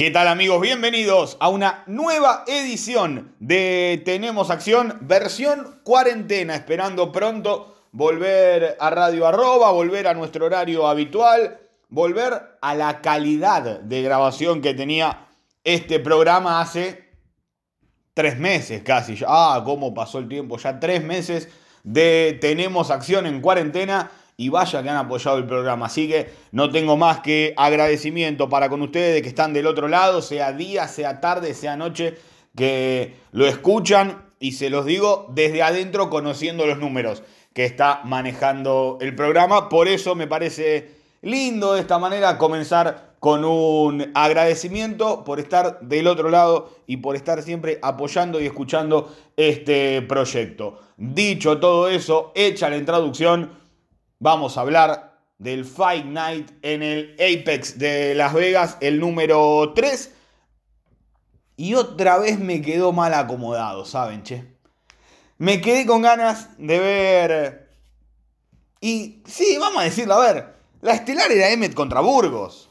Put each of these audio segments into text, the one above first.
¿Qué tal amigos? Bienvenidos a una nueva edición de Tenemos Acción, versión cuarentena, esperando pronto volver a Radio Arroba, volver a nuestro horario habitual, volver a la calidad de grabación que tenía este programa hace tres meses casi. Ah, cómo pasó el tiempo, ya tres meses de Tenemos Acción en cuarentena y vaya que han apoyado el programa. Así que no tengo más que agradecimiento para con ustedes que están del otro lado, sea día, sea tarde, sea noche, que lo escuchan y se los digo desde adentro conociendo los números que está manejando el programa. Por eso me parece lindo de esta manera comenzar con un agradecimiento por estar del otro lado y por estar siempre apoyando y escuchando este proyecto. Dicho todo eso, hecha la introducción, vamos a hablar del Fight Night en el Apex de Las Vegas, el número 3. Y otra vez me quedó mal acomodado, ¿saben, che? Me quedé con ganas de ver... Y sí, vamos a decirlo, a ver, la estelar era Emmet contra Burgos.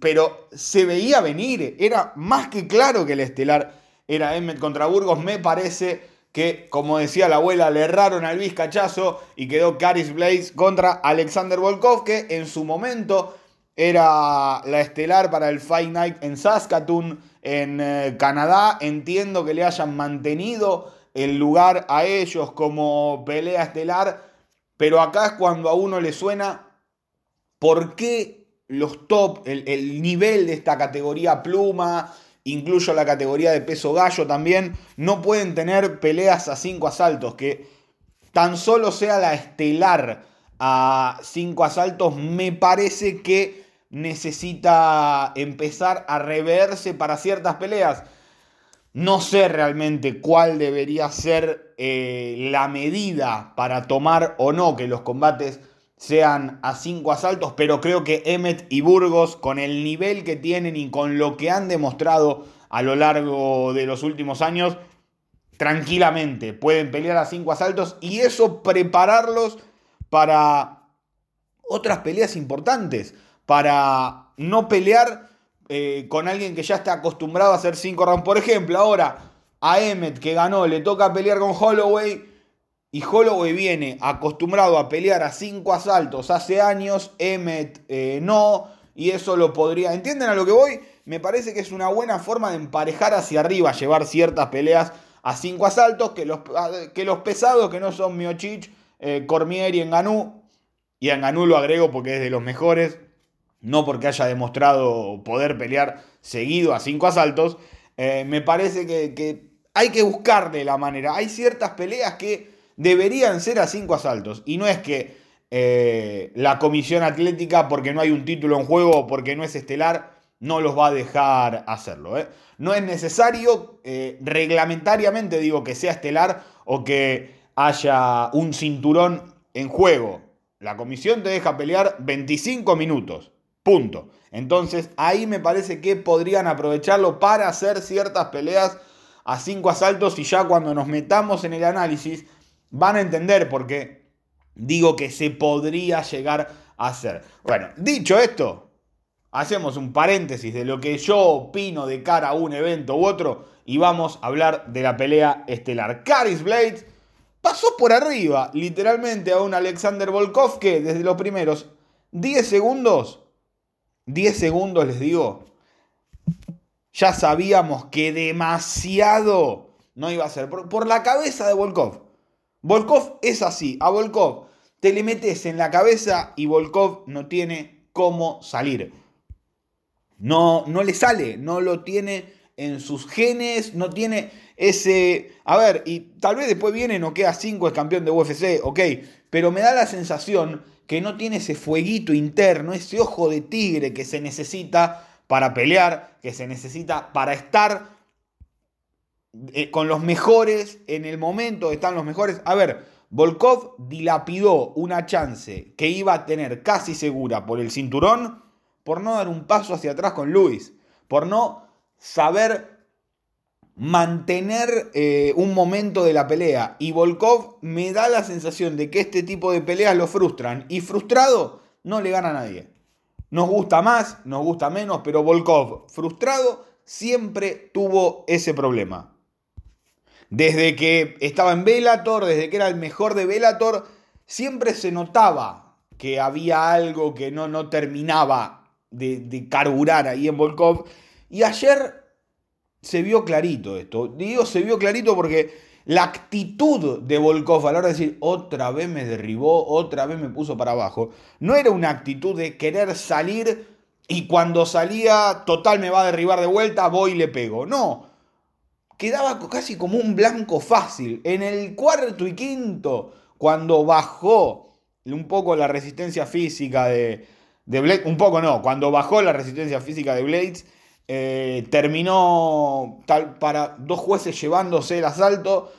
Pero se veía venir, era más que claro que la estelar era Emmet contra Burgos, me parece que, como decía la abuela, le erraron al vizcachazo y quedó Caris Blaze contra Alexander Volkov, que en su momento era la estelar para el Fight Night en Saskatoon, en eh, Canadá. Entiendo que le hayan mantenido el lugar a ellos como pelea estelar, pero acá es cuando a uno le suena por qué los top, el, el nivel de esta categoría pluma, incluyo la categoría de peso gallo también, no pueden tener peleas a cinco asaltos, que tan solo sea la estelar a cinco asaltos, me parece que necesita empezar a reverse para ciertas peleas. No sé realmente cuál debería ser eh, la medida para tomar o no que los combates sean a cinco asaltos, pero creo que Emmet y Burgos, con el nivel que tienen y con lo que han demostrado a lo largo de los últimos años, tranquilamente pueden pelear a cinco asaltos y eso prepararlos para otras peleas importantes, para no pelear eh, con alguien que ya está acostumbrado a hacer cinco rounds. Por ejemplo, ahora a Emmet que ganó le toca pelear con Holloway y Holloway viene acostumbrado a pelear a cinco asaltos hace años, Emmet eh, no, y eso lo podría... ¿Entienden a lo que voy? Me parece que es una buena forma de emparejar hacia arriba, llevar ciertas peleas a cinco asaltos, que los, que los pesados, que no son Miochich, eh, Cormier y Enganú, y Enganú lo agrego porque es de los mejores, no porque haya demostrado poder pelear seguido a cinco asaltos, eh, me parece que, hay que buscarle la manera. Hay ciertas peleas que deberían ser a cinco asaltos. Y no es que eh, la comisión atlética, porque no hay un título en juego, porque no es estelar, no los va a dejar hacerlo. ¿eh? No es necesario eh, reglamentariamente, digo, que sea estelar o que haya un cinturón en juego. La comisión te deja pelear 25 minutos. Punto. Entonces ahí me parece que podrían aprovecharlo para hacer ciertas peleas a cinco asaltos y ya cuando nos metamos en el análisis van a entender por qué digo que se podría llegar a hacer. Bueno, dicho esto, hacemos un paréntesis de lo que yo opino de cara a un evento u otro y vamos a hablar de la pelea estelar. Caris Blades pasó por arriba literalmente a un Alexander Volkov que desde los primeros 10 segundos, 10 segundos les digo, ya sabíamos que demasiado no iba a ser por, por la cabeza de Volkov. Volkov es así. A Volkov te le metes en la cabeza y Volkov no tiene cómo salir. No, no le sale, no lo tiene en sus genes, no tiene ese... A ver, y tal vez después viene, no queda 5, es campeón de UFC, ok, pero me da la sensación que no tiene ese fueguito interno, ese ojo de tigre que se necesita para pelear, que se necesita para estar eh, con los mejores, en el momento están los mejores. A ver, Volkov dilapidó una chance que iba a tener casi segura por el cinturón por no dar un paso hacia atrás con Luis, por no saber mantener eh, un momento de la pelea. Y Volkov me da la sensación de que este tipo de peleas lo frustran. Y frustrado no le gana a nadie. Nos gusta más, nos gusta menos, pero Volkov frustrado siempre tuvo ese problema. Desde que estaba en Velator, desde que era el mejor de Velator, siempre se notaba que había algo que no, no terminaba de, de carburar ahí en Volkov. Y ayer se vio clarito esto. Digo, se vio clarito porque la actitud de Volkov a la hora de decir otra vez me derribó, otra vez me puso para abajo, no era una actitud de querer salir y cuando salía, total me va a derribar de vuelta, voy y le pego. No, quedaba casi como un blanco fácil. En el cuarto y quinto, cuando bajó un poco la resistencia física de, de Blades, un poco no, cuando bajó la resistencia física de Blades, eh, terminó tal para dos jueces llevándose el asalto,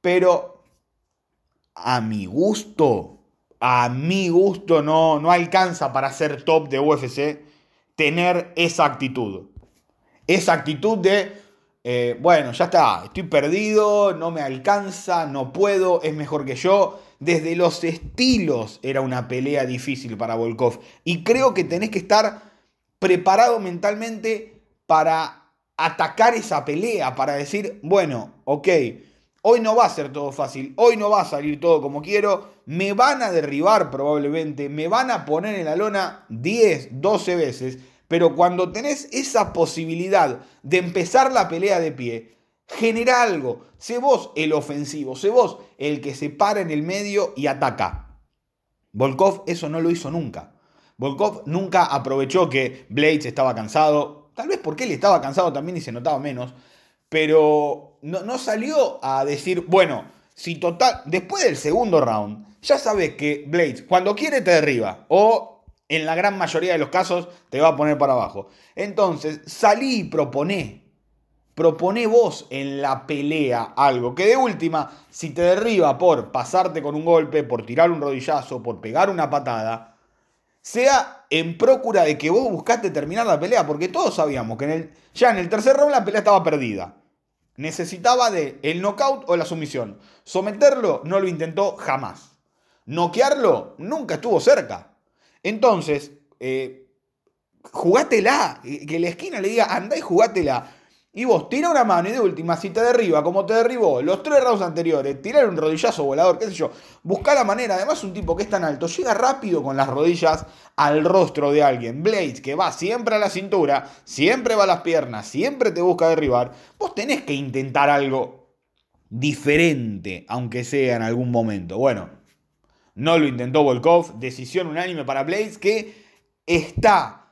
pero a mi gusto, a mi gusto no, no alcanza para ser top de UFC tener esa actitud. Esa actitud de eh, bueno, ya está, estoy perdido, no me alcanza, no puedo, es mejor que yo. Desde los estilos era una pelea difícil para Volkov. Y creo que tenés que estar preparado mentalmente para atacar esa pelea, para decir, bueno, ok, hoy no va a ser todo fácil, hoy no va a salir todo como quiero, me van a derribar probablemente, me van a poner en la lona 10, 12 veces pero cuando tenés esa posibilidad de empezar la pelea de pie, genera algo. Sé vos el ofensivo, sé vos el que se para en el medio y ataca. Volkov eso no lo hizo nunca. Volkov nunca aprovechó que Blades estaba cansado, tal vez porque él estaba cansado también y se notaba menos, pero no, no salió a decir, bueno, si total, después del segundo round, ya sabes que Blades cuando quiere te derriba o en la gran mayoría de los casos te va a poner para abajo. Entonces, salí y proponé. Proponé vos en la pelea algo que de última, si te derriba por pasarte con un golpe, por tirar un rodillazo, por pegar una patada, sea en procura de que vos buscaste terminar la pelea, porque todos sabíamos que en el, ya en el tercer round la pelea estaba perdida. Necesitaba de el knockout o la sumisión. Someterlo no lo intentó jamás. Noquearlo nunca estuvo cerca. Entonces, eh. Que la esquina le diga, anda y jugátela. Y vos tira una mano y de última, si te derriba, como te derribó los tres rounds anteriores, tirar un rodillazo volador, qué sé yo, busca la manera. Además, un tipo que es tan alto llega rápido con las rodillas al rostro de alguien. Blades, que va siempre a la cintura, siempre va a las piernas, siempre te busca derribar. Vos tenés que intentar algo diferente, aunque sea en algún momento. Bueno, no lo intentó Volkov. Decisión unánime para Blades que está,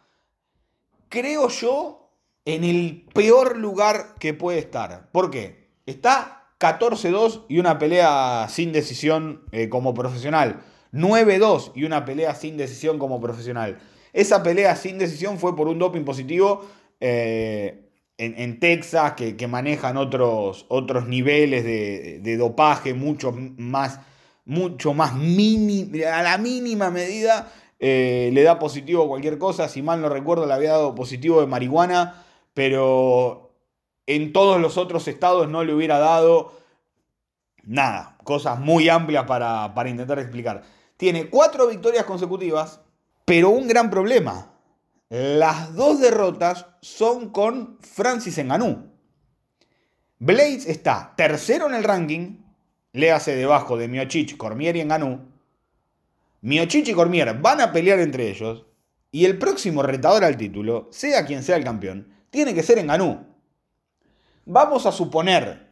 creo yo, en el peor lugar que puede estar. ¿Por qué? Está 14-2 y una pelea sin decisión eh, como profesional. 9-2 y una pelea sin decisión como profesional. Esa pelea sin decisión fue por un doping positivo eh, en, Texas, que, manejan otros, otros niveles de dopaje mucho más mucho más mini, a la mínima medida eh, le da positivo cualquier cosa. Si mal no recuerdo, le había dado positivo de marihuana, pero en todos los otros estados no le hubiera dado nada. Cosas muy amplias para, para intentar explicar. Tiene cuatro victorias consecutivas, pero un gran problema. Las dos derrotas son con Francis Ngannou. Blades está tercero en el ranking, léase debajo de Miochich, Cormier y Enganú, Miochich y Cormier van a pelear entre ellos y el próximo retador al título, sea quien sea el campeón, tiene que ser Enganú. Vamos a suponer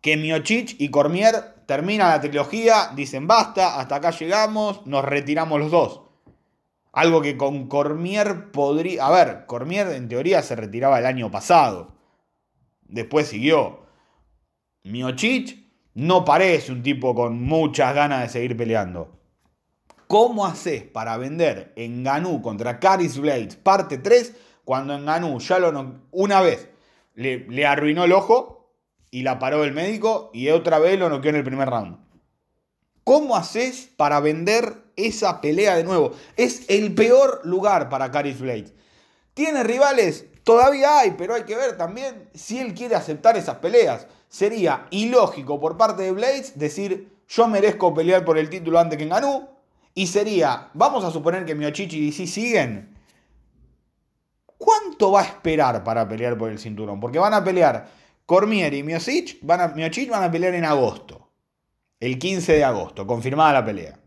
que Miochich y Cormier terminan la trilogía, dicen basta, hasta acá llegamos, nos retiramos los dos. Algo que con Cormier podría... A ver, Cormier en teoría se retiraba el año pasado. Después siguió. Miochich no parece un tipo con muchas ganas de seguir peleando. ¿Cómo haces para vender en Ganú contra Caris Blades parte 3 cuando en Ganú ya lo una vez le, le, arruinó el ojo y la paró el médico y otra vez lo noqueó en el primer round. ¿Cómo haces para vender esa pelea de nuevo? Es el peor lugar para Caris Blades. ¿Tiene rivales? Todavía hay, pero hay que ver también si él quiere aceptar esas peleas. Sería ilógico por parte de Blades decir yo merezco pelear por el título antes que en Ganú. Y sería, vamos a suponer que Miochichi y DC siguen. ¿Cuánto va a esperar para pelear por el cinturón? Porque van a pelear Cormier y Miocic, van a, Miocic van a pelear en agosto el 15 de agosto, confirmada la pelea.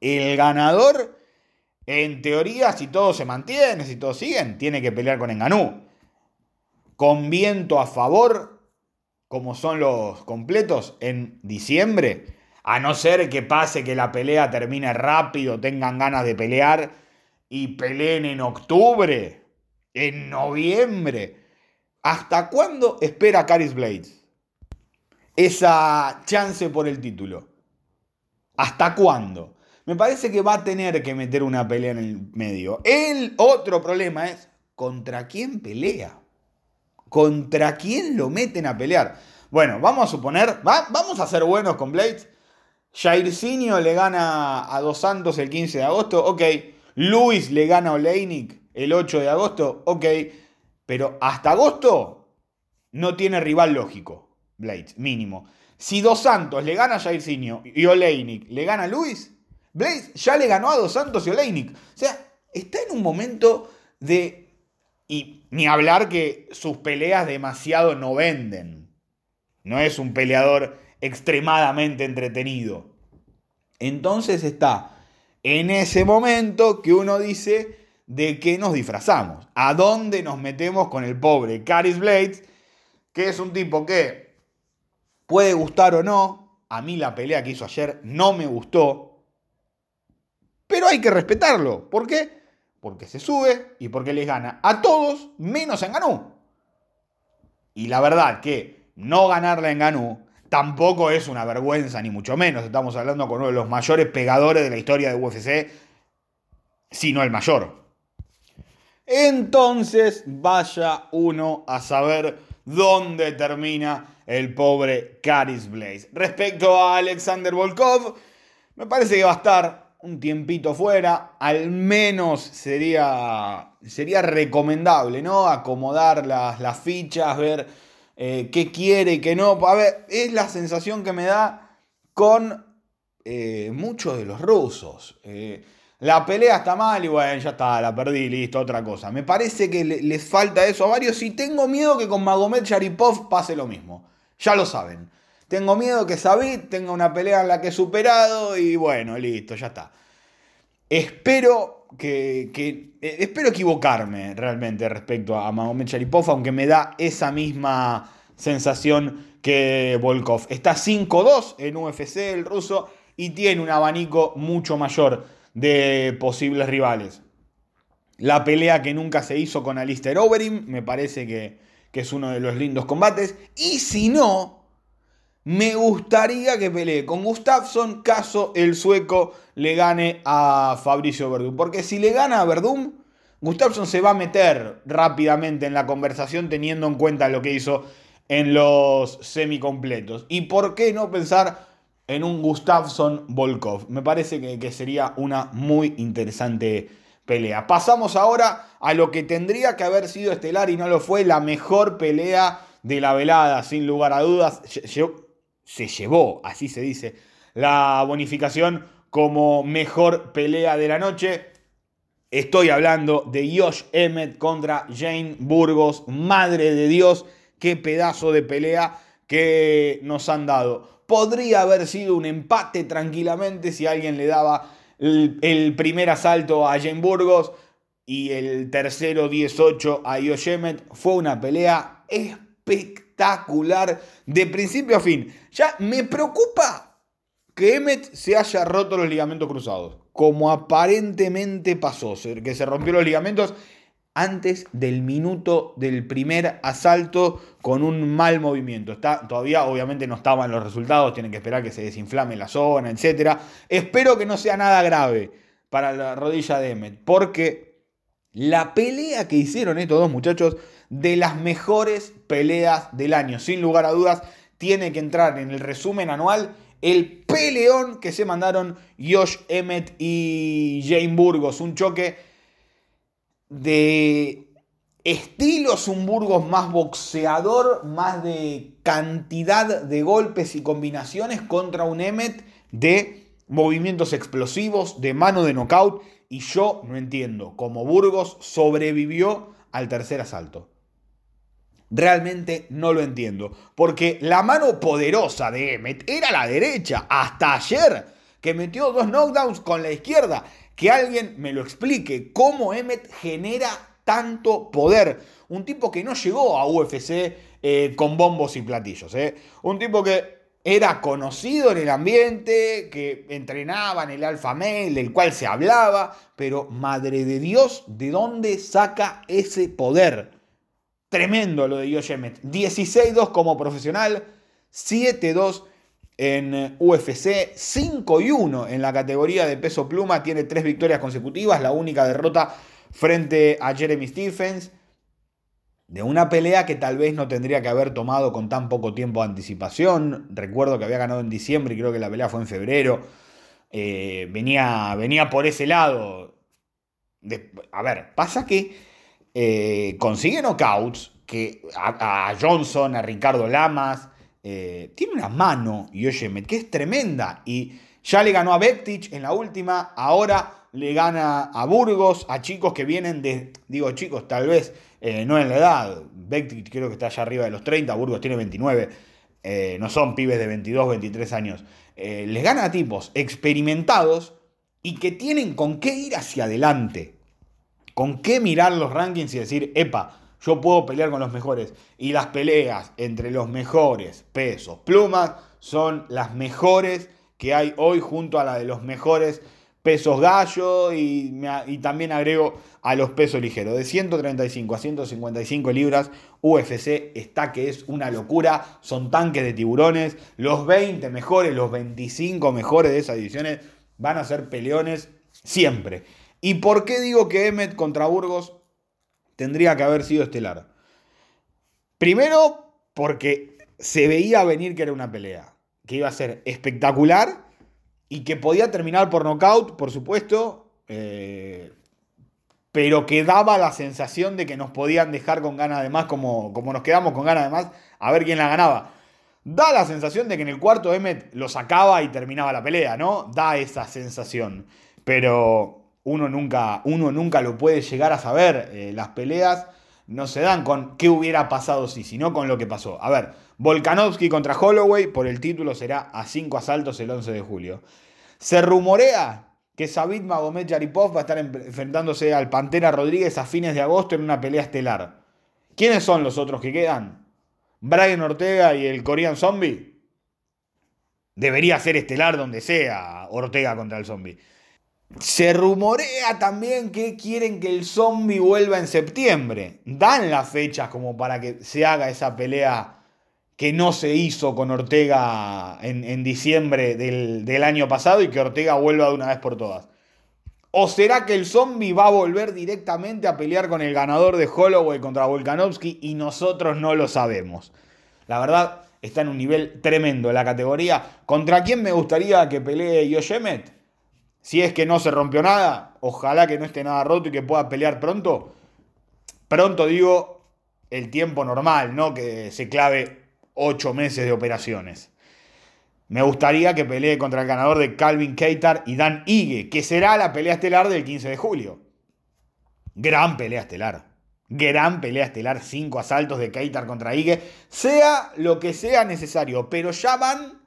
El ganador, en teoría, si todo se mantiene, si todos siguen, tiene que pelear con Enganú. Con viento a favor, como son los completos, en diciembre, a no ser que pase que la pelea termine rápido, tengan ganas de pelear y peleen en octubre, en noviembre. ¿Hasta cuándo espera Caris Blades? esa chance por el título. ¿Hasta cuándo? Me parece que va a tener que meter una pelea en el medio. El otro problema es contra quién pelea. ¿Contra quién lo meten a pelear? Bueno, vamos a suponer, vamos a ser buenos con Blades. Jairzinho le gana a Dos Santos el 15 de agosto, ok. Luis le gana a Oleinik el 8 de agosto, ok. Pero hasta agosto no tiene rival lógico. Blades, mínimo. Si Dos Santos le gana a Jairzinho y Oleinik le gana a Luis, Blades ya le ganó a Dos Santos y Oleinik. O sea, está en un momento de... Y ni hablar que sus peleas demasiado no venden. No es un peleador extremadamente entretenido. Entonces está en ese momento que uno dice de qué nos disfrazamos. ¿A dónde nos metemos con el pobre Caris Blades? Que es un tipo que Puede gustar o no. A mí la pelea que hizo ayer no me gustó. Pero hay que respetarlo. ¿Por qué? Porque se sube y porque les gana a todos menos en Ganú. Y la verdad que no ganarla en Ganú tampoco es una vergüenza, ni mucho menos. Estamos hablando con uno de los mayores pegadores de la historia de UFC, si no el mayor. Entonces, vaya uno a saber dónde termina el pobre Caris Blaze. Respecto a Alexander Volkov, me parece que va a estar un tiempito fuera, al menos sería, sería recomendable, ¿no? Acomodar las, las fichas, ver eh, qué quiere y qué no. A ver, es la sensación que me da con eh, muchos de los rusos. Eh, la pelea está mal y bueno, ya está, la perdí, listo, otra cosa. Me parece que les falta eso a varios y tengo miedo que con Magomed Sharipov pase lo mismo. Ya lo saben. Tengo miedo que Sabit tenga una pelea en la que he superado y bueno, listo, ya está. Espero que, eh, espero equivocarme realmente respecto a Magomed Sharipov, aunque me da esa misma sensación que Volkov. Está 5-2 en UFC el ruso y tiene un abanico mucho mayor de posibles rivales. La pelea que nunca se hizo con Alistair Overeem me parece que, que es uno de los lindos combates. Y si no, me gustaría que pelee con Gustafsson caso el sueco le gane a Fabricio Verdum. Porque si le gana a Verdum, Gustafsson se va a meter rápidamente en la conversación teniendo en cuenta lo que hizo en los semicompletos. ¿Y por qué no pensar en un Gustafsson Volkov? Me parece que, que sería una muy interesante pelea. Pasamos ahora a lo que tendría que haber sido estelar y no lo fue, la mejor pelea de la velada, sin lugar a dudas. Se llevó, así se dice, la bonificación como mejor pelea de la noche. Estoy hablando de Josh Emmett contra Jane Burgos. Madre de Dios, qué pedazo de pelea que nos han dado. Podría haber sido un empate tranquilamente si alguien le daba el, primer asalto a Jane Burgos y el tercero 18 a Yoshemet. Fue una pelea espectacular de principio a fin. Ya me preocupa que Emmet se haya roto los ligamentos cruzados. Como aparentemente pasó, que se rompió los ligamentos antes del minuto del primer asalto con un mal movimiento. Está, todavía obviamente no estaban los resultados, tienen que esperar que se desinflame la zona, etc. Espero que no sea nada grave para la rodilla de Emmet, porque la pelea que hicieron estos dos muchachos de las mejores peleas del año. Sin lugar a dudas, tiene que entrar en el resumen anual el peleón que se mandaron Josh Emmett y Jane Burgos. Un choque de estilos, un Burgos más boxeador, más de cantidad de golpes y combinaciones contra un Emmett de movimientos explosivos, de mano de knockout. Y yo no entiendo cómo Burgos sobrevivió al tercer asalto. Realmente no lo entiendo. Porque la mano poderosa de Emmet era la derecha. Hasta ayer, que metió dos knockdowns con la izquierda. Que alguien me lo explique. Cómo Emmet genera tanto poder. Un tipo que no llegó a UFC eh, con bombos y platillos. Eh. Un tipo que era conocido en el ambiente, que entrenaba en el Alfa Male, del cual se hablaba, pero madre de Dios, ¿de dónde saca ese poder? Tremendo lo de Josh 16-2 como profesional, 7-2 en UFC, 5-1 en la categoría de peso pluma, tiene tres victorias consecutivas, la única derrota frente a Jeremy Stephens de una pelea que tal vez no tendría que haber tomado con tan poco tiempo de anticipación. Recuerdo que había ganado en diciembre y creo que la pelea fue en febrero. Eh, venía, venía por ese lado. a ver, pasa que eh, consigue knockouts que a, Johnson, a Ricardo Lamas. Eh, tiene una mano, Yoshemet, que es tremenda. Y ya le ganó a Bektic en la última. Ahora le gana a Burgos, a chicos que vienen de. Digo, chicos, tal vez eh, no en la edad. Beck creo que está allá arriba de los 30, Burgos tiene 29. Eh, no son pibes de 22, 23 años. Les gana a tipos experimentados y que tienen con qué ir hacia adelante. Con qué mirar los rankings y decir, epa, yo puedo pelear con los mejores. Y las peleas entre los mejores pesos plumas son las mejores que hay hoy junto a la de los mejores pesos gallo y, también agrego a los pesos ligeros. De 135 a 155 libras, UFC está que es una locura. Son tanques de tiburones. Los 20 mejores, los 25 mejores de esas ediciones van a ser peleones siempre. ¿Y por qué digo que Emmet contra Burgos tendría que haber sido estelar? Primero, porque se veía venir que era una pelea, que iba a ser espectacular y que podía terminar por nocaut, por supuesto, eh, pero que daba la sensación de que nos podían dejar con ganas de más, como, como nos quedamos con ganas de más, a ver quién la ganaba. Da la sensación de que en el cuarto Emmet lo sacaba y terminaba la pelea, ¿no? Da esa sensación. Pero uno nunca, uno nunca lo puede llegar a saber. Eh, las peleas no se dan con qué hubiera pasado si, sino con lo que pasó. A ver, Volkanovski contra Holloway por el título será a cinco asaltos el 11 de julio. Se rumorea que Sabit Magomed Yaripov va a estar enfrentándose al Pantera Rodríguez a fines de agosto en una pelea estelar. ¿Quiénes son los otros que quedan? Brian Ortega y el Korean Zombie. Debería ser estelar donde sea Ortega contra el Zombie. Se rumorea también que quieren que el zombie vuelva en septiembre. Dan las fechas como para que se haga esa pelea que no se hizo con Ortega en, diciembre del, año pasado y que Ortega vuelva de una vez por todas. ¿O será que el zombie va a volver directamente a pelear con el ganador de Holloway contra Volkanovski y nosotros no lo sabemos? La verdad, está en un nivel tremendo la categoría. ¿Contra quién me gustaría que pelee Yoshemet? Si es que no se rompió nada, ojalá que no esté nada roto y que pueda pelear pronto. Pronto digo el tiempo normal, no que se clave ocho meses de operaciones. Me gustaría que pelee contra el ganador de Calvin Keitar y Dan Ige, que será la pelea estelar del 15 de julio. Gran pelea estelar. Gran pelea estelar, cinco asaltos de Keitar contra Ige, sea lo que sea necesario, pero ya van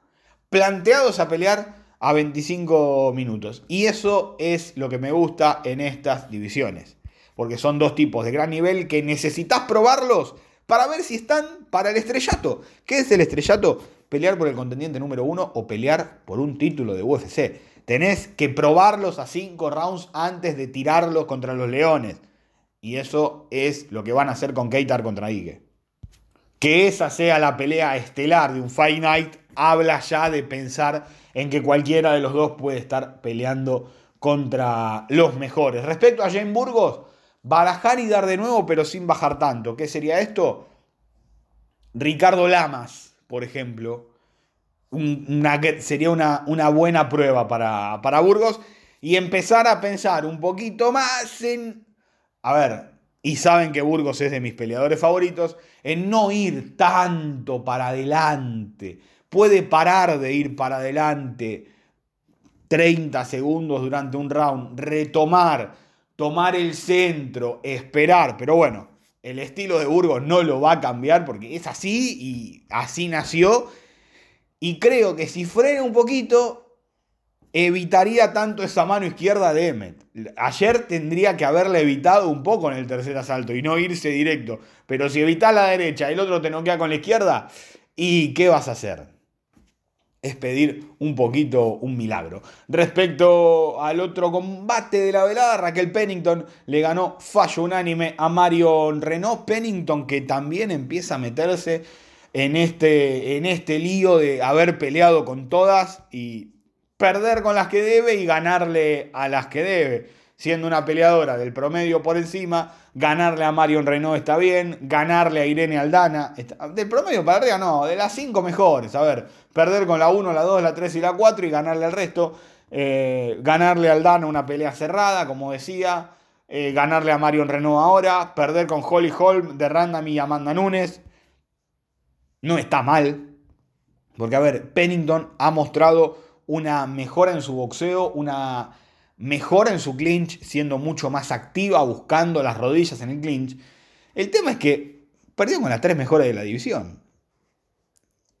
planteados a pelear a 25 minutos. Y eso es lo que me gusta en estas divisiones. Porque son dos tipos de gran nivel que necesitas probarlos para ver si están para el estrellato. ¿Qué es el estrellato? Pelear por el contendiente número uno o pelear por un título de UFC. Tenés que probarlos a 5 rounds antes de tirarlos contra los leones. Y eso es lo que van a hacer con Keitar contra Ige. Que esa sea la pelea estelar de un Fight Night habla ya de pensar en que cualquiera de los dos puede estar peleando contra los mejores. Respecto a Jane Burgos, barajar y dar de nuevo, pero sin bajar tanto. ¿Qué sería esto? Ricardo Lamas, por ejemplo. sería una, una, buena prueba para, para Burgos. Y empezar a pensar un poquito más en... A ver, y saben que Burgos es de mis peleadores favoritos, en no ir tanto para adelante. Puede parar de ir para adelante 30 segundos durante un round, retomar, tomar el centro, esperar, pero bueno, el estilo de Burgos no lo va a cambiar porque es así y así nació. Y creo que si frena un poquito, evitaría tanto esa mano izquierda de Emmet. Ayer tendría que haberle evitado un poco en el tercer asalto y no irse directo. Pero si evitas la derecha el otro te noquea con la izquierda, ¿y qué vas a hacer? Es pedir un poquito un milagro. Respecto al otro combate de la velada, Raquel Pennington le ganó fallo unánime a Marion Renault. Pennington que también empieza a meterse en este, en este lío de haber peleado con todas y perder con las que debe y ganarle a las que debe. Siendo una peleadora del promedio por encima, ganarle a Marion Renault está bien, ganarle a Irene Aldana, del promedio para arriba no, de las cinco mejores. A ver, perder con la 1, la 2, la 3 y la 4 y ganarle al resto. Eh, ganarle a Aldana una pelea cerrada, como decía. Eh, ganarle a Marion Renault ahora. Perder con Holly Holm de Random y Amanda Nunes. No está mal. Porque, a ver, Pennington ha mostrado una mejora en su boxeo, una mejora en su clinch, siendo mucho más activa, buscando las rodillas en el clinch. El tema es que perdió con las tres mejores de la división.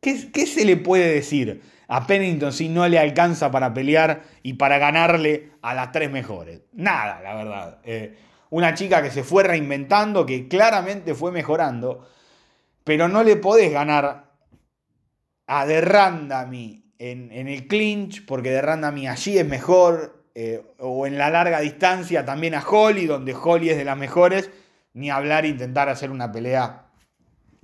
¿Qué, ¿Qué, se le puede decir a Pennington si no le alcanza para pelear y para ganarle a las tres mejores? Nada, la verdad. Eh, una chica que se fue reinventando, que claramente fue mejorando, pero no le podés ganar a The Randami en, el clinch, porque de Randami allí es mejor, eh, o en la larga distancia también a Holly, donde Holly es de las mejores, ni hablar e intentar hacer una pelea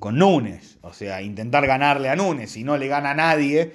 con Nunes, o sea, intentar ganarle a Nunes, si no le gana a nadie,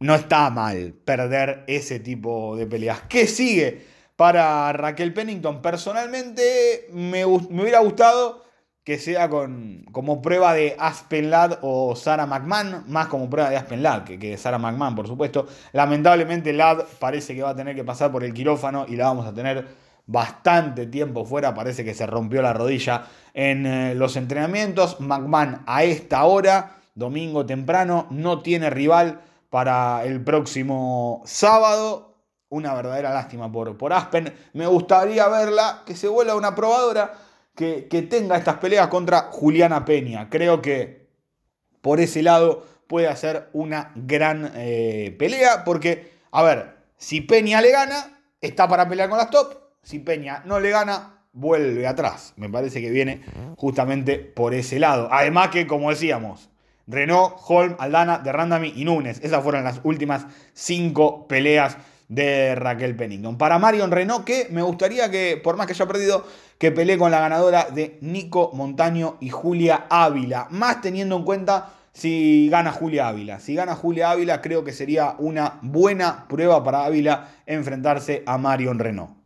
no está mal perder ese tipo de peleas. ¿Qué sigue para Raquel Pennington? Personalmente me, me hubiera gustado que sea con, como prueba de Aspen Ladd o Sarah McMahon, más como prueba de Aspen Ladd que, que Sarah McMahon, por supuesto. Lamentablemente Ladd parece que va a tener que pasar por el quirófano y la vamos a tener bastante tiempo fuera, parece que se rompió la rodilla en eh, los entrenamientos. McMahon a esta hora, domingo temprano, no tiene rival para el próximo sábado. Una verdadera lástima por, por Aspen. Me gustaría verla, que se vuelva una probadora que, tenga estas peleas contra Juliana Peña. Creo que por ese lado puede hacer una gran eh, pelea porque, a ver, si Peña le gana, está para pelear con las top. Si Peña no le gana, vuelve atrás. Me parece que viene justamente por ese lado. Además que, como decíamos, Renault, Holm, Aldana, de Randami y Núñez. Esas fueron las últimas cinco peleas de Raquel Pennington. Para Marion Renault, que me gustaría que, por más que haya perdido, que pelee con la ganadora de Nico Montaño y Julia Ávila. Más teniendo en cuenta si gana Julia Ávila. Si gana Julia Ávila, creo que sería una buena prueba para Ávila enfrentarse a Marion Renault.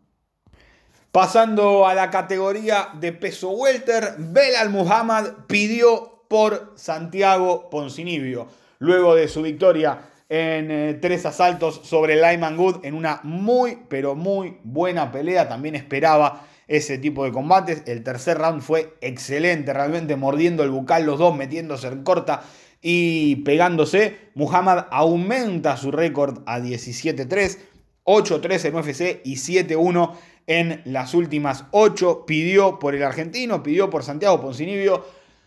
Pasando a la categoría de peso welter, Belal Muhammad pidió por Santiago Poncinibio. Luego de su victoria en eh, tres asaltos sobre Lyman Good en una muy, pero muy buena pelea. También esperaba ese tipo de combates. El tercer round fue excelente, realmente mordiendo el bucal los dos, metiéndose en corta y pegándose. Muhammad aumenta su récord a 17-3, 8-3 en UFC y 7-1 en las últimas 8. Pidió por el argentino, pidió por Santiago Poncinibio.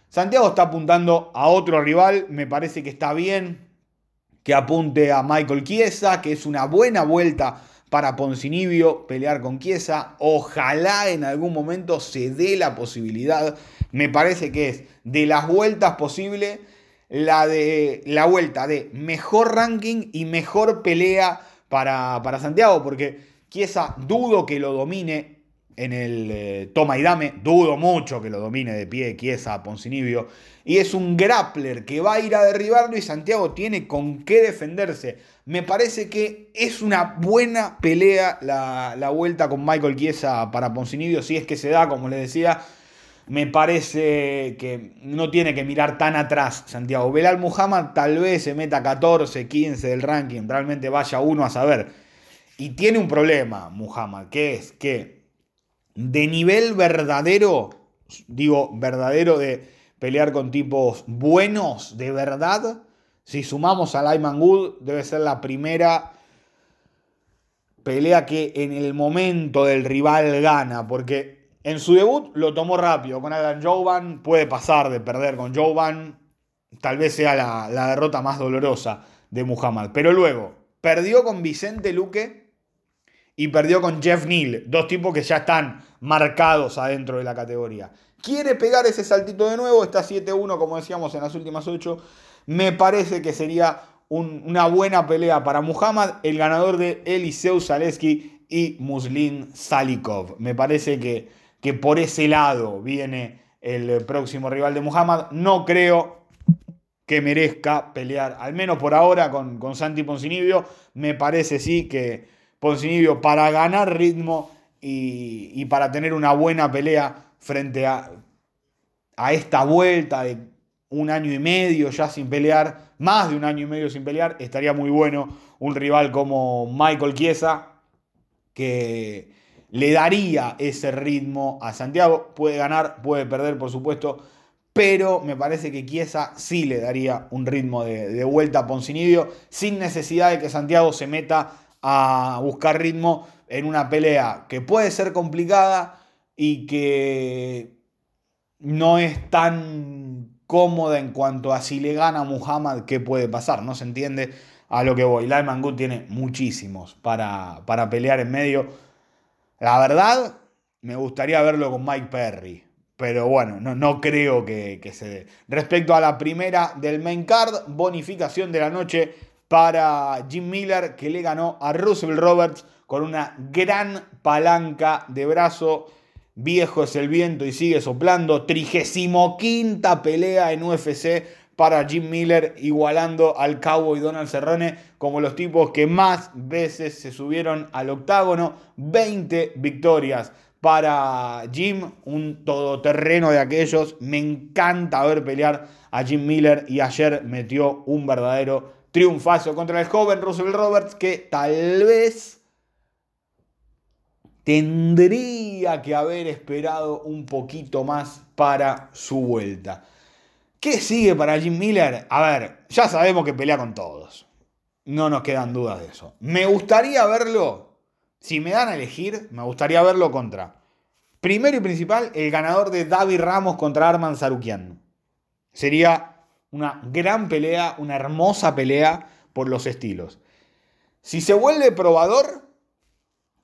Santiago está apuntando a otro rival, me parece que está bien que apunte a Michael Chiesa, que es una buena vuelta para Poncinibio pelear con Chiesa. Ojalá en algún momento se dé la posibilidad. Me parece que es de las vueltas posibles la de la vuelta de mejor ranking y mejor pelea para, para Santiago, porque Chiesa dudo que lo domine en el eh, toma y dame. Dudo mucho que lo domine de pie Chiesa a Poncinibio. Y es un grappler que va a ir a derribarlo y Santiago tiene con qué defenderse. Me parece que es una buena pelea la, la vuelta con Michael Chiesa para Poncinibio. Si es que se da, como les decía, me parece que no tiene que mirar tan atrás Santiago. Belal Muhammad tal vez se meta 14, 15 del ranking, realmente vaya uno a saber. Y tiene un problema Muhammad, que es que de nivel verdadero, digo verdadero de pelear con tipos buenos de verdad, si sumamos a Lyman Good, debe ser la primera pelea que en el momento del rival gana, porque en su debut lo tomó rápido. Con Adam Jovan, puede pasar de perder con Jovan, tal vez sea la, la derrota más dolorosa de Muhammad, pero luego perdió con Vicente Luque y perdió con Jeff Neal, dos tipos que ya están marcados adentro de la categoría. Quiere pegar ese saltito de nuevo, está 7-1 como decíamos en las últimas 8. Me parece que sería una buena pelea para Muhammad, el ganador de Eliseu Zaleski y Muslin Salikov. Me parece que, que por ese lado viene el próximo rival de Muhammad. No creo que merezca pelear, al menos por ahora, con, con Santi Poncinibio. Me parece sí que Poncinibio para ganar ritmo y, para tener una buena pelea frente a, a esta vuelta de un año y medio ya sin pelear, más de un año y medio sin pelear, estaría muy bueno un rival como Michael Chiesa, que le daría ese ritmo a Santiago. Puede ganar, puede perder, por supuesto, pero me parece que Chiesa sí le daría un ritmo de, vuelta a Poncinibio, sin necesidad de que Santiago se meta a buscar ritmo en una pelea que puede ser complicada y que no es tan cómoda en cuanto a si le gana a Muhammad, qué puede pasar. No se entiende a lo que voy. Lyman Good tiene muchísimos para, para pelear en medio. La verdad, me gustaría verlo con Mike Perry. Pero bueno, no, creo que, que se dé. Respecto a la primera del main card, bonificación de la noche para Jim Miller, que le ganó a Russell Roberts con una gran palanca de brazo. Viejo es el viento y sigue soplando. 35 pelea en UFC para Jim Miller, igualando al Cowboy Donald Cerrone como los tipos que más veces se subieron al octágono. 20 victorias para Jim, un todoterreno de aquellos. Me encanta ver pelear a Jim Miller y ayer metió un verdadero triunfazo contra el joven Russell Roberts que tal vez tendría que haber esperado un poquito más para su vuelta. ¿Qué sigue para Jim Miller? A ver, ya sabemos que pelea con todos. No nos quedan dudas de eso. Me gustaría verlo, si me dan a elegir, me gustaría verlo contra, primero y principal, el ganador de David Ramos contra Arman Sarukian. Sería una gran pelea, una hermosa pelea por los estilos. Si se vuelve probador,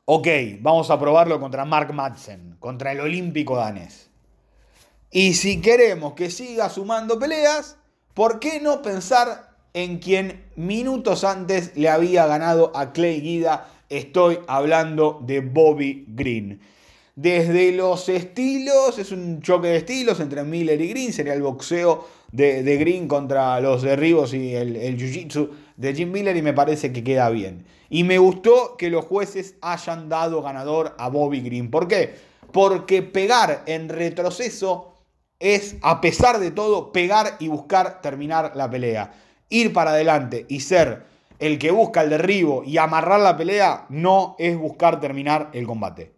ok, vamos a probarlo contra Mark Madsen, contra el olímpico danés. Y si queremos que siga sumando peleas, ¿por qué no pensar en quien minutos antes le había ganado a Clay Guida? Estoy hablando de Bobby Green. Desde los estilos, es un choque de estilos entre Miller y Green, sería el boxeo de, Green contra los derribos y el, el jiu-jitsu de Jim Miller y me parece que queda bien. Y me gustó que los jueces hayan dado ganador a Bobby Green. ¿Por qué? Porque pegar en retroceso es, a pesar de todo, pegar y buscar terminar la pelea. Ir para adelante y ser el que busca el derribo y amarrar la pelea no es buscar terminar el combate.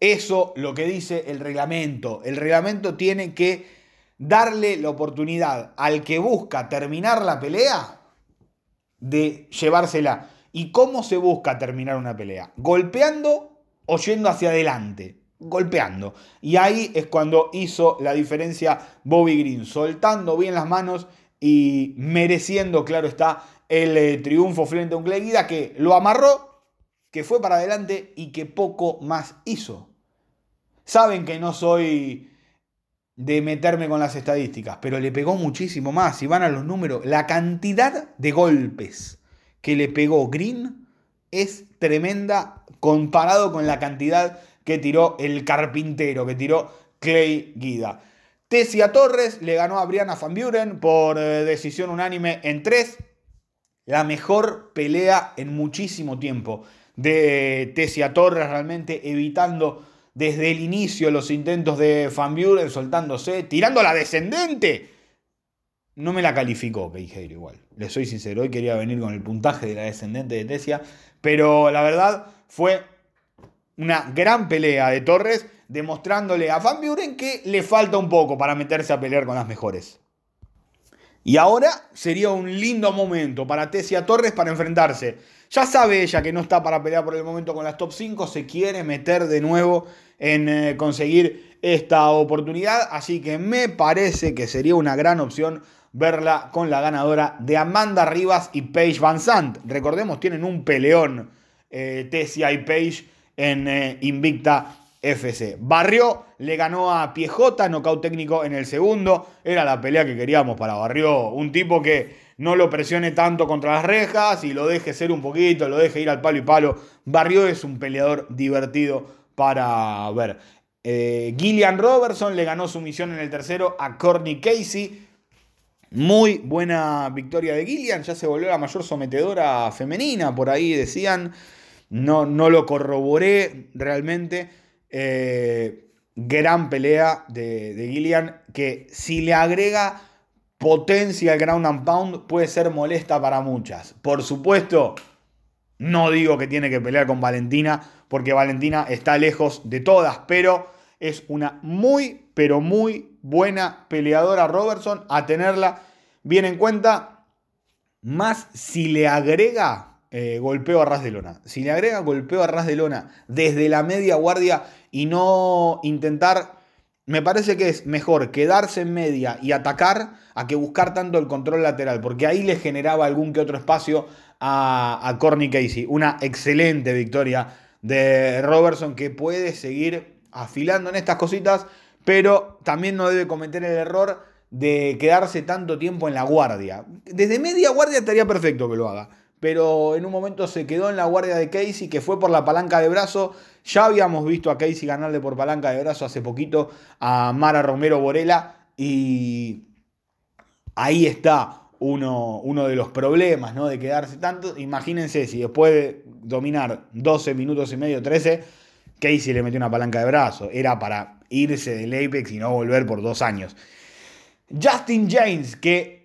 Eso lo que dice el reglamento. El reglamento tiene que darle la oportunidad al que busca terminar la pelea de llevársela. ¿Y cómo se busca terminar una pelea? Golpeando o yendo hacia adelante. Golpeando. Y ahí es cuando hizo la diferencia Bobby Green, soltando bien las manos y mereciendo, claro está, el eh, triunfo frente a un Cleguida que lo amarró, que fue para adelante y que poco más hizo. Saben que no soy de meterme con las estadísticas, pero le pegó muchísimo más. Si van a los números, la cantidad de golpes que le pegó Green es tremenda comparado con la cantidad que tiró el carpintero, que tiró Clay Guida. Tessia Torres le ganó a Brianna Van Buren por eh, decisión unánime en 3. La mejor pelea en muchísimo tiempo de Tessia Torres, realmente evitando desde el inicio los intentos de Van Buren, soltándose, tirando la descendente. No me la calificó Keijeiro igual. Le soy sincero, hoy quería venir con el puntaje de la descendente de Tessia, pero la verdad fue una gran pelea de Torres demostrándole a Van Buren que le falta un poco para meterse a pelear con las mejores. Y ahora sería un lindo momento para Tessia Torres para enfrentarse. Ya sabe ella que no está para pelear por el momento con las top 5, se quiere meter de nuevo en eh, conseguir esta oportunidad, así que me parece que sería una gran opción verla con la ganadora de Amanda Rivas y Paige Van Sant. Recordemos, tienen un peleón eh, Tessia y Paige en eh, Invicta FC. Barrió le ganó a Piejota, nocaut técnico en el segundo. Era la pelea que queríamos para Barrió. Un tipo que no lo presione tanto contra las rejas y lo deje ser un poquito, lo deje ir al palo y palo. Barrió es un peleador divertido para ver. Eh, Gillian Robertson le ganó su misión en el tercero a Courtney Casey. Muy buena victoria de Gillian, ya se volvió la mayor sometedora femenina, por ahí decían. No, no lo corroboré realmente eh, gran pelea de, de Gillian que si le agrega potencia al ground and pound puede ser molesta para muchas. Por supuesto, no digo que tiene que pelear con Valentina porque Valentina está lejos de todas, pero es una muy, pero muy buena peleadora Robertson a tenerla bien en cuenta. Más si le agrega eh, golpeo a ras de lona. Si le agrega golpeo a ras de lona desde la media guardia y no intentar, me parece que es mejor quedarse en media y atacar a que buscar tanto el control lateral, porque ahí le generaba algún que otro espacio a, a Corny Casey. Una excelente victoria de Robertson que puede seguir afilando en estas cositas, pero también no debe cometer el error de quedarse tanto tiempo en la guardia. Desde media guardia estaría perfecto que lo haga pero en un momento se quedó en la guardia de Casey, que fue por la palanca de brazo. Ya habíamos visto a Casey ganarle por palanca de brazo hace poquito a Mara Romero Borela, y ahí está uno, uno de los problemas, ¿no? De quedarse tanto. Imagínense si después de dominar 12 minutos y medio, 13, Casey le metió una palanca de brazo. Era para irse del Apex y no volver por dos años. Justin James, que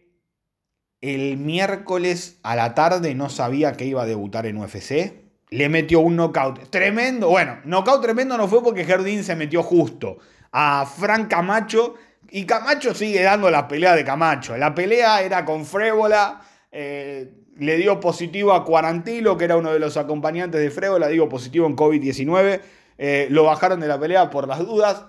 el miércoles a la tarde no sabía que iba a debutar en UFC. Le metió un knockout tremendo. Bueno, knockout tremendo no fue porque Jardín se metió justo a Frank Camacho. Y Camacho sigue dando la pelea de Camacho. La pelea era con Frébola. Eh, le dio positivo a Cuarantilo, que era uno de los acompañantes de Frébola. Digo positivo en COVID-19. Eh, lo bajaron de la pelea por las dudas.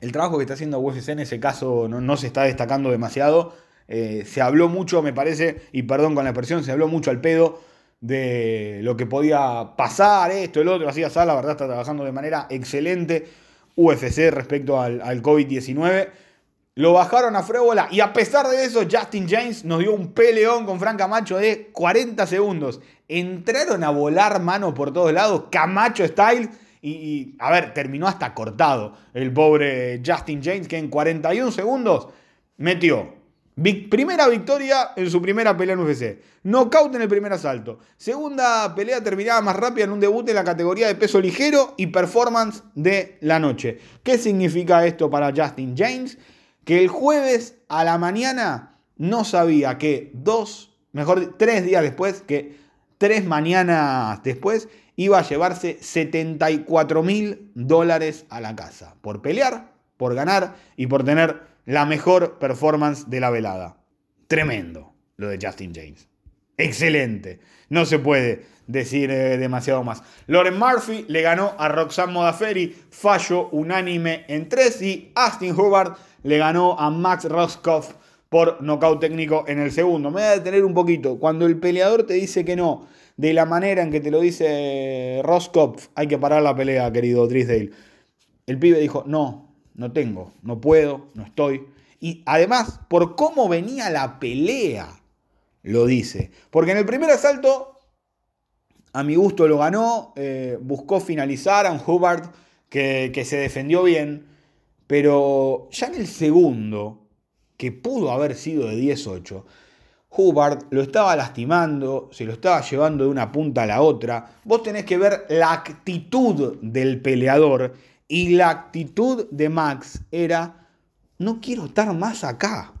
El trabajo que está haciendo UFC en ese caso no se está destacando demasiado. Eh, se habló mucho, me parece, y perdón con la expresión, se habló mucho al pedo de lo que podía pasar, esto, el otro, así, así, la verdad está trabajando de manera excelente UFC respecto al, COVID-19. Lo bajaron a Frébola y a pesar de eso, Justin James nos dio un peleón con Frank Camacho de 40 segundos. Entraron a volar mano por todos lados, Camacho style. Y, y, a ver, terminó hasta cortado el pobre Justin James, que en 41 segundos metió primera victoria en su primera pelea en UFC. Knockout en el primer asalto. Segunda pelea terminada más rápida en un debut en la categoría de peso ligero y performance de la noche. ¿Qué significa esto para Justin James? Que el jueves a la mañana no sabía que dos, mejor tres días después, que tres mañanas después iba a llevarse 74 mil dólares a la casa. Por pelear, por ganar y por tener la mejor performance de la velada. Tremendo lo de Justin James. Excelente. No se puede decir eh, demasiado más. Lauren Murphy le ganó a Roxanne Modafferi, fallo unánime en tres y Austin Hubbard le ganó a Max Roscoff por nocaut técnico en el segundo. Me voy a detener un poquito. Cuando el peleador te dice que no, de la manera en que te lo dice Roscoff, hay que parar la pelea, querido Drisdale. El pibe dijo, no, no tengo, no puedo, no estoy. Y además, por cómo venía la pelea, lo dice. Porque en el primer asalto, a mi gusto lo ganó, eh, buscó finalizar, a un Hubbard que, que se defendió bien, pero ya en el segundo, que pudo haber sido de 10-8, Hubbard lo estaba lastimando, se lo estaba llevando de una punta a la otra. Vos tenés que ver la actitud del peleador y la actitud de Max era, no quiero estar más acá.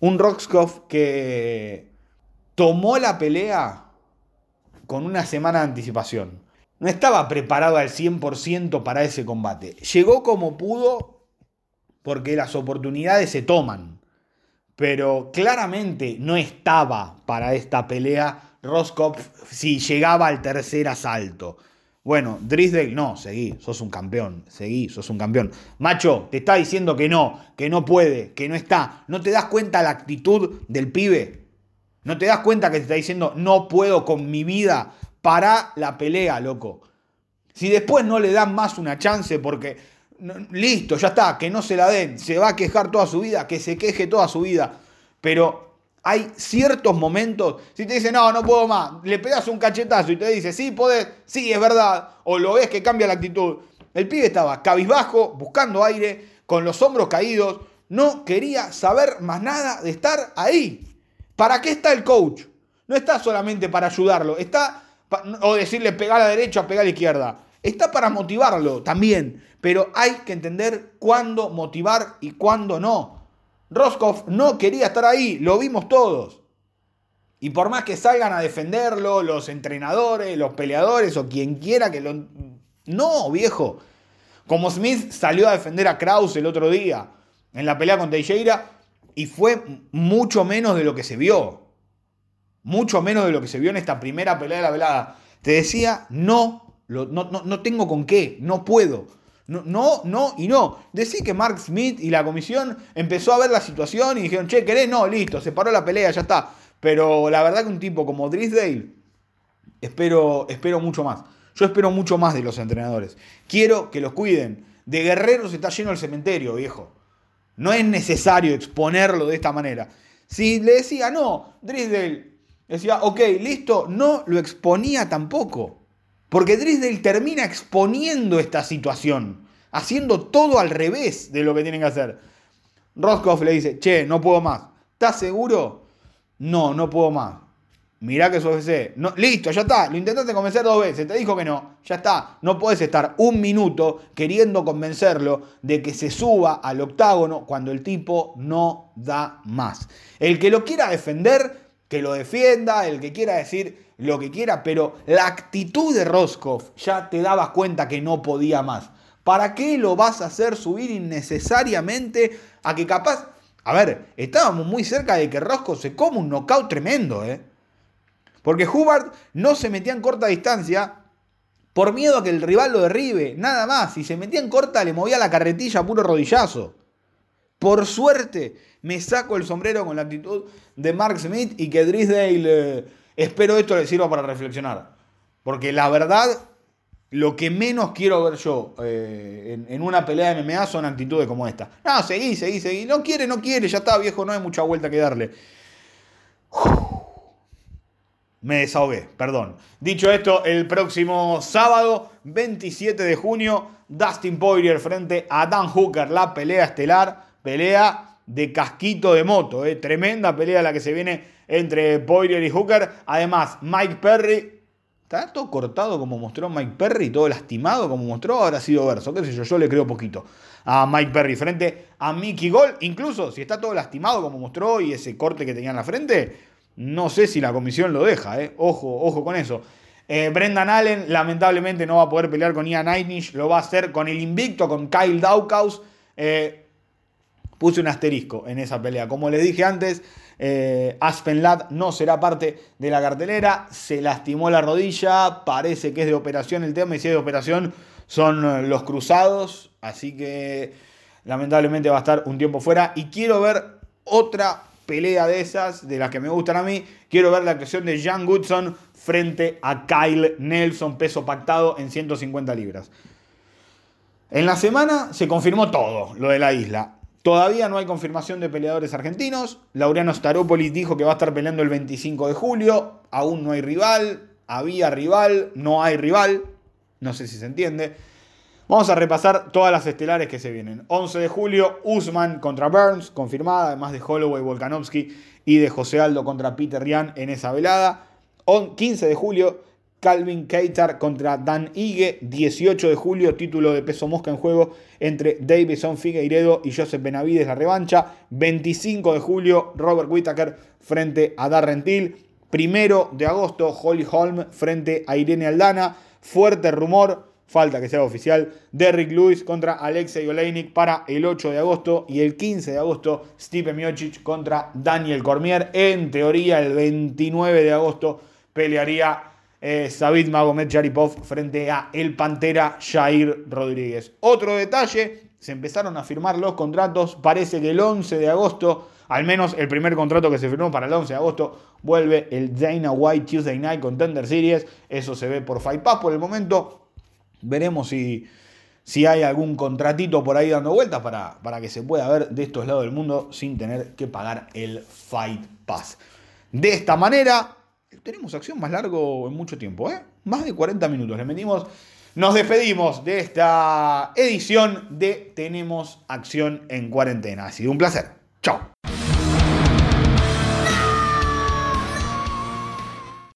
Un Roxkov que tomó la pelea con una semana de anticipación. No estaba preparado al 100% para ese combate. Llegó como pudo porque las oportunidades se toman. Pero claramente no estaba para esta pelea Roskopf si llegaba al tercer asalto. Bueno, Drisdale, no, seguí, sos un campeón, seguí, sos un campeón. Macho, te está diciendo que no, que no puede, que no está. ¿No te das cuenta la actitud del pibe? ¿No te das cuenta que te está diciendo no puedo con mi vida? Para la pelea, loco. Si después no le dan más una chance porque listo, ya está, que no se la den, se va a quejar toda su vida, que se queje toda su vida. Pero hay ciertos momentos, si te dice, no, no puedo más, le pegas un cachetazo y te dice, sí, podés, sí, es verdad, o lo ves que cambia la actitud. El pibe estaba cabizbajo, buscando aire, con los hombros caídos, no quería saber más nada de estar ahí. ¿Para qué está el coach? No está solamente para ayudarlo, está, o decirle pegar a la derecha, pegar a la izquierda. Está para motivarlo también, pero hay que entender cuándo motivar y cuándo no. Roscoff no quería estar ahí, lo vimos todos. Y por más que salgan a defenderlo, los entrenadores, los peleadores o quien quiera que lo... No, viejo. Como Smith salió a defender a Kraus el otro día en la pelea con Teixeira y fue mucho menos de lo que se vio. Mucho menos de lo que se vio en esta primera pelea de la velada. Te decía, no, no, no, no tengo con qué, no puedo. No, no, no y no. Decí que Mark Smith y la comisión empezó a ver la situación y dijeron, che, ¿querés? No, listo, se paró la pelea, ya está. Pero la verdad que un tipo como Drisdale, espero, espero mucho más. Yo espero mucho más de los entrenadores. Quiero que los cuiden. De guerreros está lleno el cementerio, viejo. No es necesario exponerlo de esta manera. Si le decía, no, Drisdale, decía, ok, listo, no lo exponía tampoco. Porque Drisdale termina exponiendo esta situación, haciendo todo al revés de lo que tienen que hacer. Roscoff le dice, che, no puedo más. ¿Estás seguro? No, no puedo más. Mirá que ese. No, listo, ya está. Lo intentaste convencer dos veces. Te dijo que no. Ya está. No puedes estar un minuto queriendo convencerlo de que se suba al octágono cuando el tipo no da más. El que lo quiera defender, que lo defienda. El que quiera decir, lo que quiera, pero la actitud de Roscoff ya te dabas cuenta que no podía más. ¿Para qué lo vas a hacer subir innecesariamente a que capaz... A ver, estábamos muy cerca de que Roscoff se come un knockout tremendo, ¿eh? Porque Hubbard no se metía en corta distancia por miedo a que el rival lo derribe, nada más. Si se metía en corta le movía la carretilla a puro rodillazo. Por suerte me saco el sombrero con la actitud de Mark Smith y que Drisdale... Eh, Espero esto les sirva para reflexionar. Porque la verdad, lo que menos quiero ver yo eh, en, una pelea de MMA son actitudes como esta. No, seguí, seguí, seguí. No quiere, no quiere, ya está, viejo, no hay mucha vuelta que darle. Me desahogué, perdón. Dicho esto, el próximo sábado, 27 de junio, Dustin Poirier frente a Dan Hooker, la pelea estelar, pelea de casquito de moto, eh. tremenda pelea la que se viene entre Poirier y Hooker. Además, Mike Perry. Está todo cortado como mostró Mike Perry, todo lastimado como mostró, habrá sido verso, qué sé yo, yo le creo poquito a Mike Perry frente a Mickey Gol. Incluso si está todo lastimado como mostró y ese corte que tenía en la frente, no sé si la comisión lo deja, eh. ojo, ojo con eso. Eh, Brendan Allen lamentablemente no va a poder pelear con Ian Einish, lo va a hacer con el invicto, con Kyle Daukaus. Eh, puse un asterisco en esa pelea. Como les dije antes, eh, Aspen Ladd no será parte de la cartelera. Se lastimó la rodilla. Parece que es de operación el tema. Y si es de operación, son eh, los cruzados. Así que lamentablemente va a estar un tiempo fuera. Y quiero ver otra pelea de esas, de las que me gustan a mí. Quiero ver la actuación de Jan Goodson frente a Kyle Nelson, peso pactado en 150 libras. En la semana se confirmó todo lo de la isla. Todavía no hay confirmación de peleadores argentinos. Laureano Staropolis dijo que va a estar peleando el 25 de julio. Aún no hay rival. Había rival, no hay rival. No sé si se entiende. Vamos a repasar todas las estelares que se vienen. 11 de julio, Usman contra Burns, confirmada, además de Holloway, Volkanovski y de José Aldo contra Peter Ryan en esa velada. 15 de julio, Calvin Keitar contra Dan Ige. 18 de julio, título de peso mosca en juego entre Davison Figueiredo y Joseph Benavides, la revancha. 25 de julio, Robert Whittaker frente a Darren Till. Primero de agosto, Holly Holm frente a Irene Aldana. Fuerte rumor falta que sea oficial, Derrick Lewis contra Alexei Oleinik para el 8 de agosto y el 15 de agosto Stipe Miocic contra Daniel Cormier. En teoría el 29 de agosto pelearía eh, Sabit Magomed Jaripov frente a el Pantera Jair Rodríguez. Otro detalle, se empezaron a firmar los contratos, parece que el 11 de agosto, al menos el primer contrato que se firmó para el 11 de agosto, vuelve el Dana White Tuesday Night Contender Series, eso se ve por Fight Pass por el momento, Veremos si, si hay algún contratito por ahí dando vueltas para, para que se pueda ver de estos lados del mundo sin tener que pagar el Fight Pass. De esta manera, tenemos acción más largo en mucho tiempo, ¿eh? Más de 40 minutos. Le metimos. Nos despedimos de esta edición de Tenemos Acción en Cuarentena. Ha sido un placer. Chao.